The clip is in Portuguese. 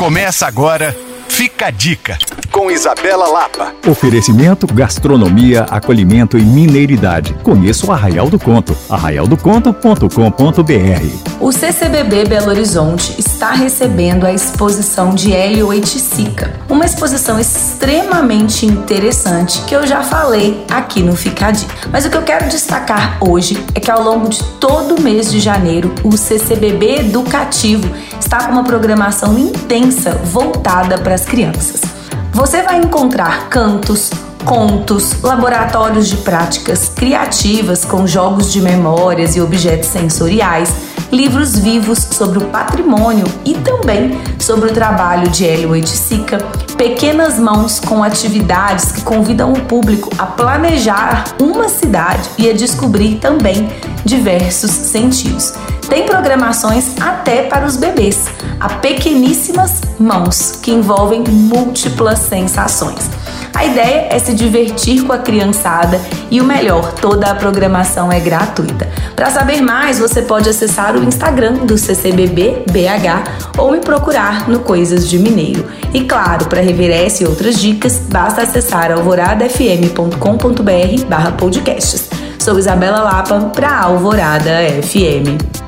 Começa agora, fica a dica, com Isabela Lapa. Oferecimento, gastronomia, acolhimento e mineiridade. Conheça o Arraial do Conto, arraialdoconto.com.br. O CCBB Belo Horizonte está recebendo a exposição de Hélio Oiticica, uma exposição extremamente interessante que eu já falei aqui no Ficadi. Mas o que eu quero destacar hoje é que ao longo de todo o mês de janeiro, o CCBB Educativo está com uma programação intensa voltada para as crianças. Você vai encontrar cantos, contos, laboratórios de práticas criativas com jogos de memórias e objetos sensoriais, livros vivos sobre o patrimônio e também sobre o trabalho de Hélio Oiticica, pequenas mãos com atividades que convidam o público a planejar uma cidade e a descobrir também diversos sentidos. Tem programações até para os bebês, a pequeníssimas mãos, que envolvem múltiplas sensações. A ideia é se divertir com a criançada e o melhor, toda a programação é gratuita. Para saber mais, você pode acessar o Instagram do CCBB BH ou me procurar no Coisas de Mineiro. E claro, para rever essa e outras dicas, basta acessar alvoradafm.com.br/podcasts. Sou Isabela Lapa para Alvorada FM.